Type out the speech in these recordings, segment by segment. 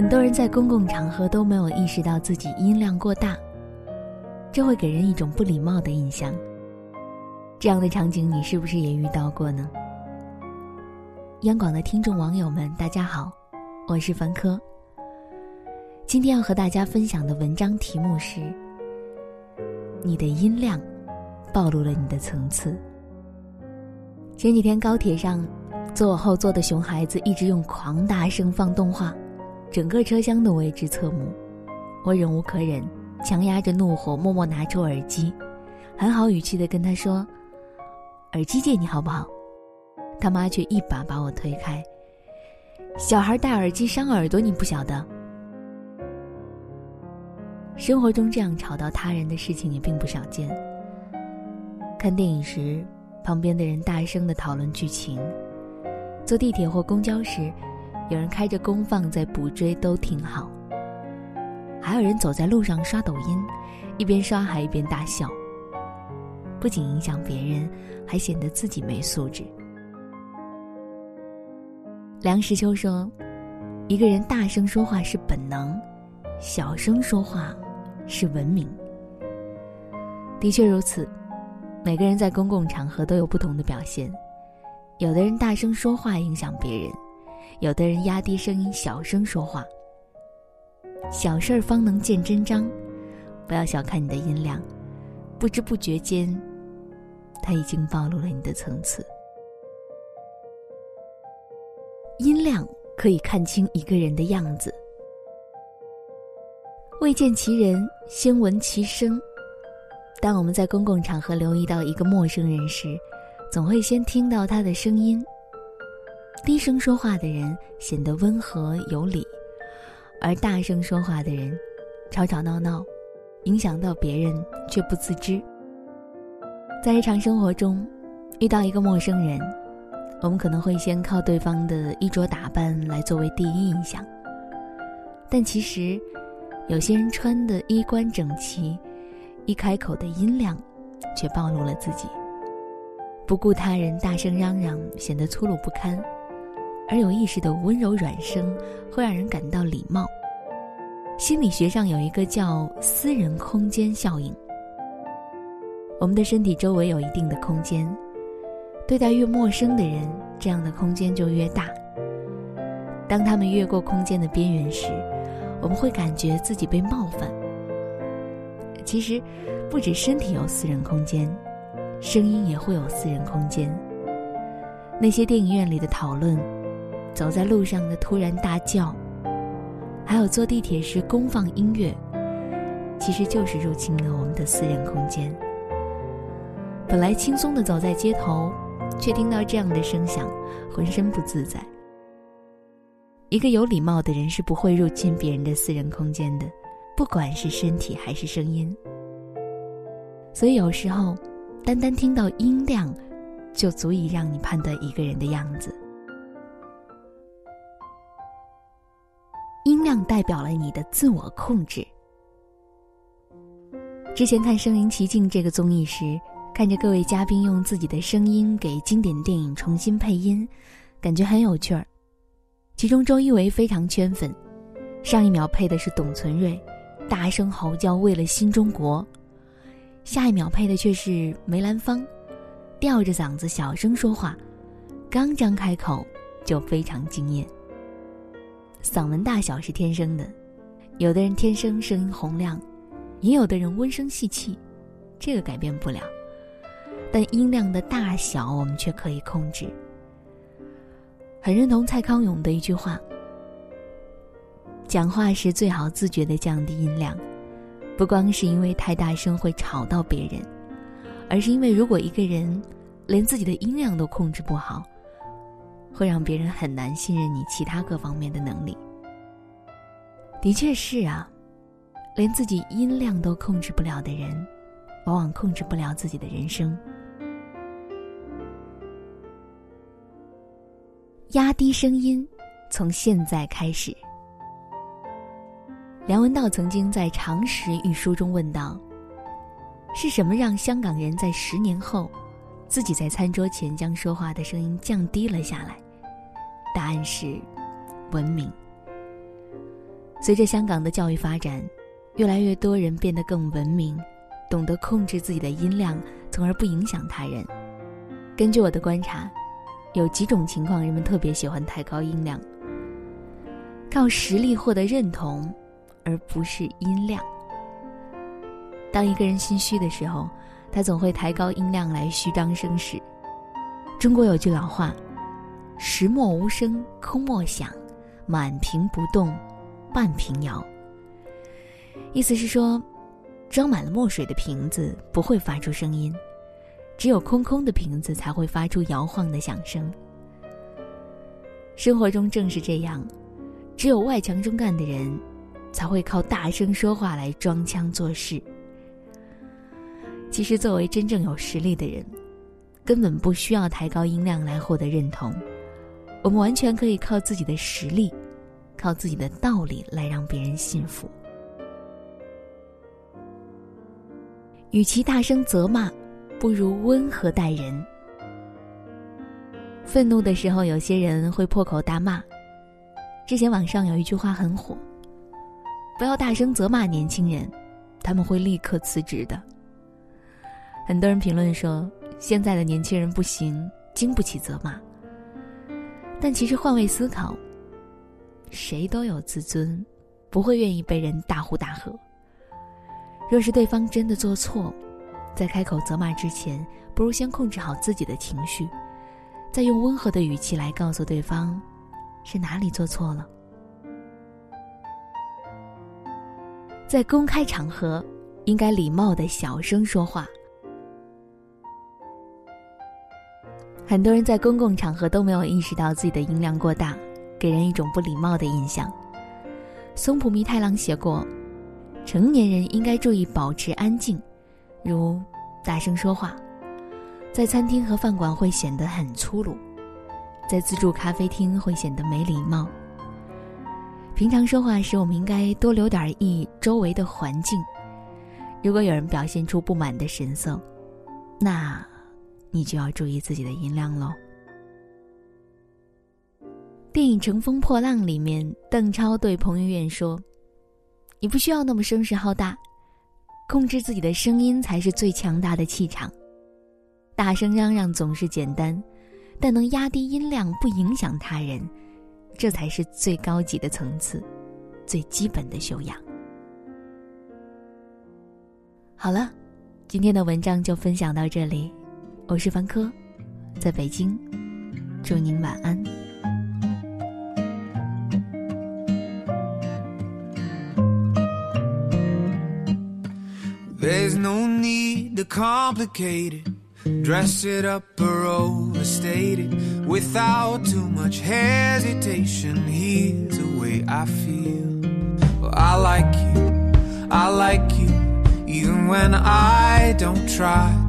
很多人在公共场合都没有意识到自己音量过大，这会给人一种不礼貌的印象。这样的场景，你是不是也遇到过呢？央广的听众网友们，大家好，我是凡科。今天要和大家分享的文章题目是：你的音量暴露了你的层次。前几天高铁上，坐我后座的熊孩子一直用狂大声放动画。整个车厢都为之侧目，我忍无可忍，强压着怒火，默默拿出耳机，很好语气的跟他说：“耳机借你好不好？”他妈却一把把我推开：“小孩戴耳机伤耳朵，你不晓得。”生活中这样吵到他人的事情也并不少见。看电影时，旁边的人大声的讨论剧情；坐地铁或公交时。有人开着功放在补追都挺好，还有人走在路上刷抖音，一边刷还一边大笑。不仅影响别人，还显得自己没素质。梁实秋说：“一个人大声说话是本能，小声说话是文明。”的确如此，每个人在公共场合都有不同的表现，有的人大声说话影响别人。有的人压低声音，小声说话。小事儿方能见真章，不要小看你的音量，不知不觉间，它已经暴露了你的层次。音量可以看清一个人的样子。未见其人，先闻其声。当我们在公共场合留意到一个陌生人时，总会先听到他的声音。低声说话的人显得温和有礼，而大声说话的人吵吵闹闹，影响到别人却不自知。在日常生活中，遇到一个陌生人，我们可能会先靠对方的衣着打扮来作为第一印象，但其实，有些人穿的衣冠整齐，一开口的音量，却暴露了自己。不顾他人大声嚷嚷，显得粗鲁不堪。而有意识的温柔软声，会让人感到礼貌。心理学上有一个叫“私人空间效应”。我们的身体周围有一定的空间，对待越陌生的人，这样的空间就越大。当他们越过空间的边缘时，我们会感觉自己被冒犯。其实，不止身体有私人空间，声音也会有私人空间。那些电影院里的讨论。走在路上的突然大叫，还有坐地铁时公放音乐，其实就是入侵了我们的私人空间。本来轻松的走在街头，却听到这样的声响，浑身不自在。一个有礼貌的人是不会入侵别人的私人空间的，不管是身体还是声音。所以有时候，单单听到音量，就足以让你判断一个人的样子。量代表了你的自我控制。之前看《声临其境》这个综艺时，看着各位嘉宾用自己的声音给经典电影重新配音，感觉很有趣儿。其中周一围非常圈粉，上一秒配的是董存瑞，大声嚎叫为了新中国；下一秒配的却是梅兰芳，吊着嗓子小声说话，刚张开口就非常惊艳。嗓门大小是天生的，有的人天生声音洪亮，也有的人温声细气，这个改变不了。但音量的大小我们却可以控制。很认同蔡康永的一句话：讲话时最好自觉的降低音量，不光是因为太大声会吵到别人，而是因为如果一个人连自己的音量都控制不好。会让别人很难信任你其他各方面的能力。的确是啊，连自己音量都控制不了的人，往往控制不了自己的人生。压低声音，从现在开始。梁文道曾经在《常识》一书中问道：“是什么让香港人在十年后？”自己在餐桌前将说话的声音降低了下来，答案是文明。随着香港的教育发展，越来越多人变得更文明，懂得控制自己的音量，从而不影响他人。根据我的观察，有几种情况人们特别喜欢抬高音量：靠实力获得认同，而不是音量。当一个人心虚的时候，他总会抬高音量来虚张声势。中国有句老话：“石墨无声空莫响，满瓶不动。”半瓶摇，意思是说，装满了墨水的瓶子不会发出声音，只有空空的瓶子才会发出摇晃的响声。生活中正是这样，只有外强中干的人，才会靠大声说话来装腔作势。其实，作为真正有实力的人，根本不需要抬高音量来获得认同，我们完全可以靠自己的实力。靠自己的道理来让别人信服。与其大声责骂，不如温和待人。愤怒的时候，有些人会破口大骂。之前网上有一句话很火：“不要大声责骂年轻人，他们会立刻辞职的。”很多人评论说，现在的年轻人不行，经不起责骂。但其实换位思考。谁都有自尊，不会愿意被人大呼大喝。若是对方真的做错，在开口责骂之前，不如先控制好自己的情绪，再用温和的语气来告诉对方，是哪里做错了。在公开场合，应该礼貌的小声说话。很多人在公共场合都没有意识到自己的音量过大。给人一种不礼貌的印象。松浦弥太郎写过，成年人应该注意保持安静，如大声说话，在餐厅和饭馆会显得很粗鲁，在自助咖啡厅会显得没礼貌。平常说话时，我们应该多留点意周围的环境。如果有人表现出不满的神色，那，你就要注意自己的音量喽。电影《乘风破浪》里面，邓超对彭于晏说：“你不需要那么声势浩大，控制自己的声音才是最强大的气场。大声嚷嚷总是简单，但能压低音量不影响他人，这才是最高级的层次，最基本的修养。”好了，今天的文章就分享到这里，我是凡科，在北京，祝您晚安。There's no need to complicate it, dress it up or overstate it. Without too much hesitation, here's the way I feel. Well, I like you, I like you, even when I don't try to.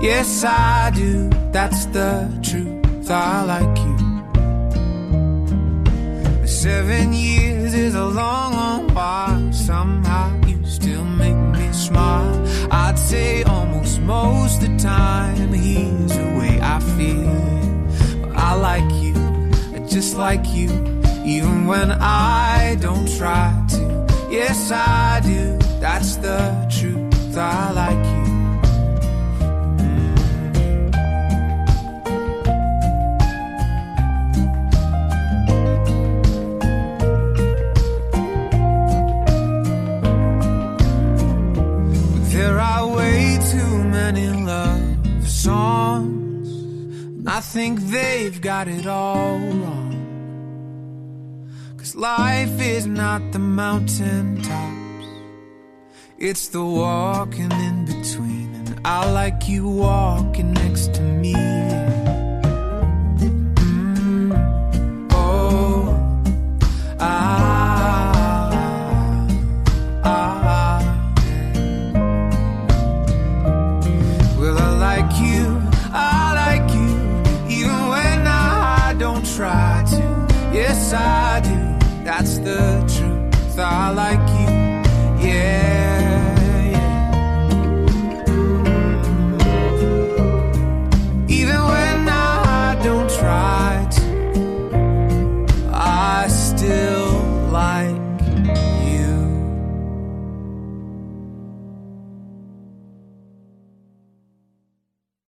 Yes, I do, that's the truth. I like you. Seven years is a long, long while. Somehow you still make me smile. I'd say almost most the time. Here's the way I feel. But I like you, I just like you, even when I don't try to. Yes, I do. That's the truth. I like you. Think they've got it all wrong. Cause life is not the mountain tops, it's the walking in between. And I like you walking next to me.